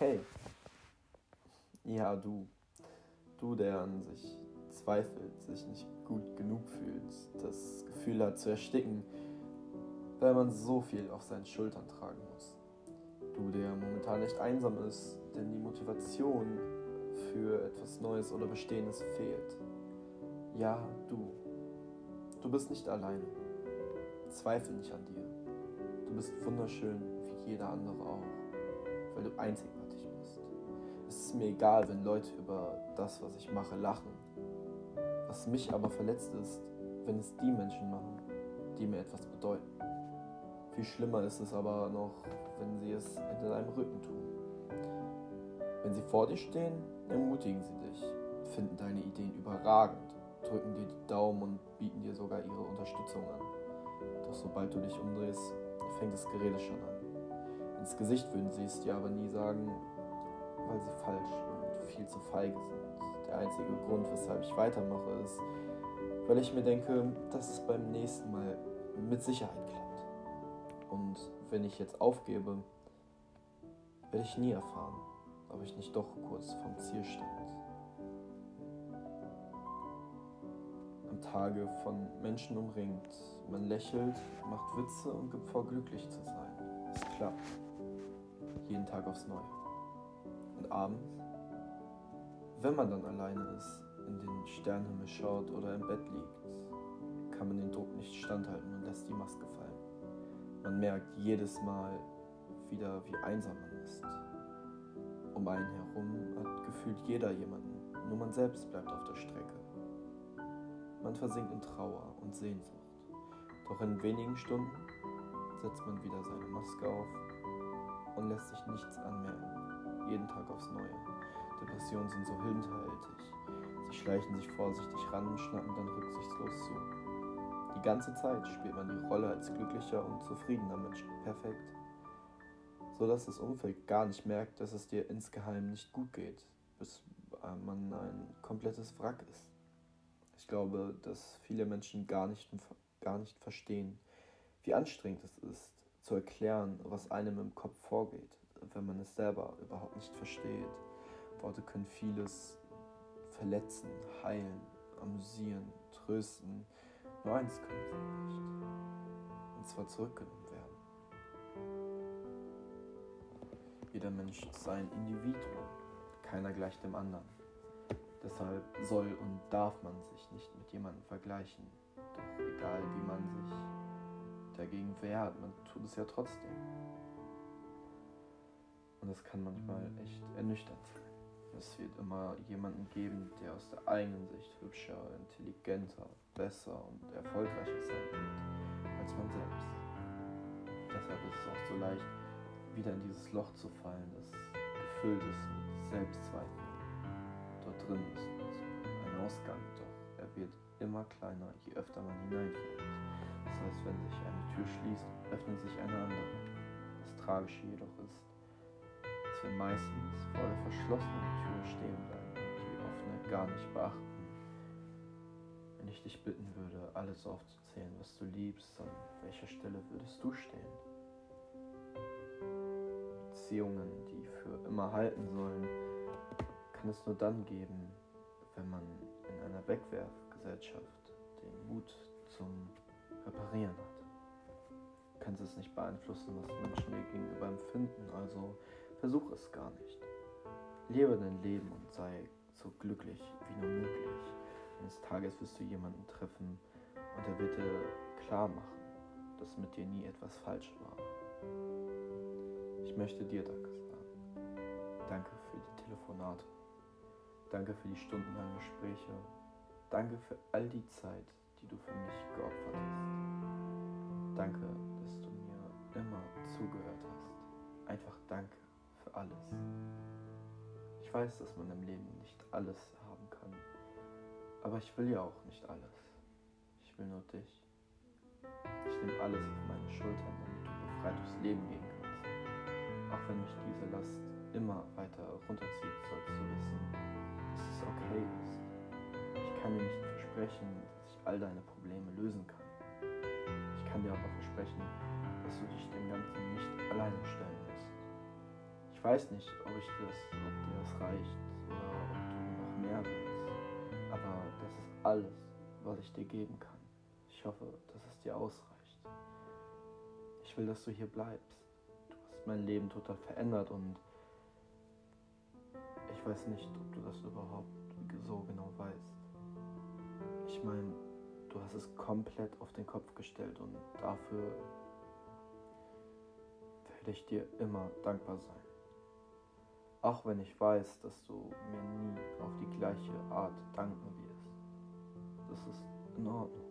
Hey. Ja, du. Du, der an sich zweifelt, sich nicht gut genug fühlt, das Gefühl hat zu ersticken, weil man so viel auf seinen Schultern tragen muss. Du, der momentan echt einsam ist, denn die Motivation für etwas Neues oder Bestehendes fehlt. Ja, du. Du bist nicht alleine. Zweifel nicht an dir. Du bist wunderschön wie jeder andere auch, weil du einzigartig ist mir egal, wenn Leute über das, was ich mache, lachen. Was mich aber verletzt ist, wenn es die Menschen machen, die mir etwas bedeuten. Viel schlimmer ist es aber noch, wenn sie es hinter deinem Rücken tun. Wenn sie vor dir stehen, ermutigen sie dich, finden deine Ideen überragend, drücken dir die Daumen und bieten dir sogar ihre Unterstützung an. Doch sobald du dich umdrehst, fängt das Gerede schon an. Ins Gesicht würden sie es dir aber nie sagen, weil sie falsch und viel zu feige sind. Der einzige Grund, weshalb ich weitermache, ist, weil ich mir denke, dass es beim nächsten Mal mit Sicherheit klappt. Und wenn ich jetzt aufgebe, werde ich nie erfahren, ob ich nicht doch kurz vom Ziel stand. Am Tage von Menschen umringt, man lächelt, macht Witze und gibt vor, glücklich zu sein. Es klappt. Jeden Tag aufs Neue. Und abends, wenn man dann alleine ist, in den Sternenhimmel schaut oder im Bett liegt, kann man den Druck nicht standhalten und lässt die Maske fallen. Man merkt jedes Mal wieder, wie einsam man ist. Um einen herum hat gefühlt jeder jemanden, nur man selbst bleibt auf der Strecke. Man versinkt in Trauer und Sehnsucht. Doch in wenigen Stunden setzt man wieder seine Maske auf und lässt sich nichts anmerken. Jeden Tag aufs Neue. Depressionen sind so hinterhältig. Sie schleichen sich vorsichtig ran und schnappen dann rücksichtslos zu. Die ganze Zeit spielt man die Rolle als glücklicher und zufriedener Mensch perfekt, so dass das Umfeld gar nicht merkt, dass es dir insgeheim nicht gut geht, bis man ein komplettes Wrack ist. Ich glaube, dass viele Menschen gar nicht, gar nicht verstehen, wie anstrengend es ist, zu erklären, was einem im Kopf vorgeht, wenn man es selber überhaupt nicht versteht. Worte können vieles verletzen, heilen, amüsieren, trösten, nur eins können sie nicht. Und zwar zurückgenommen werden. Jeder Mensch ist ein Individuum. Keiner gleicht dem anderen. Deshalb soll und darf man sich nicht mit jemandem vergleichen. Doch egal wie man sich dagegen wehrt, man tut es ja trotzdem. Und das kann manchmal echt ernüchternd sein. Es wird immer jemanden geben, der aus der eigenen Sicht hübscher, intelligenter, besser und erfolgreicher sein wird als man selbst. Deshalb ist es auch so leicht, wieder in dieses Loch zu fallen, das gefüllt ist mit Selbstzweifeln. Dort drin ist ein Ausgang, doch er wird immer kleiner, je öfter man hineinfällt. Das heißt, wenn sich eine Tür schließt, öffnet sich eine andere. Das Tragische jedoch ist, wir meistens vor der verschlossenen Tür stehen bleiben und die offene gar nicht beachten. Wenn ich dich bitten würde, alles aufzuzählen, was du liebst, an welcher Stelle würdest du stehen? Beziehungen, die für immer halten sollen, kann es nur dann geben, wenn man in einer Wegwerfgesellschaft den Mut zum Reparieren hat. Du kannst es nicht beeinflussen, was Menschen dir gegenüber empfinden, also Versuch es gar nicht. Lebe dein Leben und sei so glücklich wie nur möglich. Eines Tages wirst du jemanden treffen und er wird dir klar machen, dass mit dir nie etwas falsch war. Ich möchte dir Danke sagen. Danke für die Telefonate. Danke für die stundenlangen Gespräche. Danke für all die Zeit, die du für mich geopfert hast. Danke, dass du mir immer zugehört hast. Alles. Ich weiß, dass man im Leben nicht alles haben kann, aber ich will ja auch nicht alles. Ich will nur dich. Ich nehme alles auf meine Schultern, damit du befreit durchs Leben gehen kannst. Auch wenn mich diese Last immer weiter runterzieht, sollst du wissen, dass es okay ist. Ich kann dir nicht versprechen, dass ich all deine Probleme lösen kann. Ich kann dir aber versprechen, dass du dich dem Ganzen nicht alleine stellen musst. Ich weiß nicht, ob ich das, ob dir das reicht oder ob du noch mehr willst. Aber das ist alles, was ich dir geben kann. Ich hoffe, dass es dir ausreicht. Ich will, dass du hier bleibst. Du hast mein Leben total verändert und ich weiß nicht, ob du das überhaupt so genau weißt. Ich meine, du hast es komplett auf den Kopf gestellt und dafür werde ich dir immer dankbar sein. Auch wenn ich weiß, dass du mir nie auf die gleiche Art danken wirst. Das ist in Ordnung.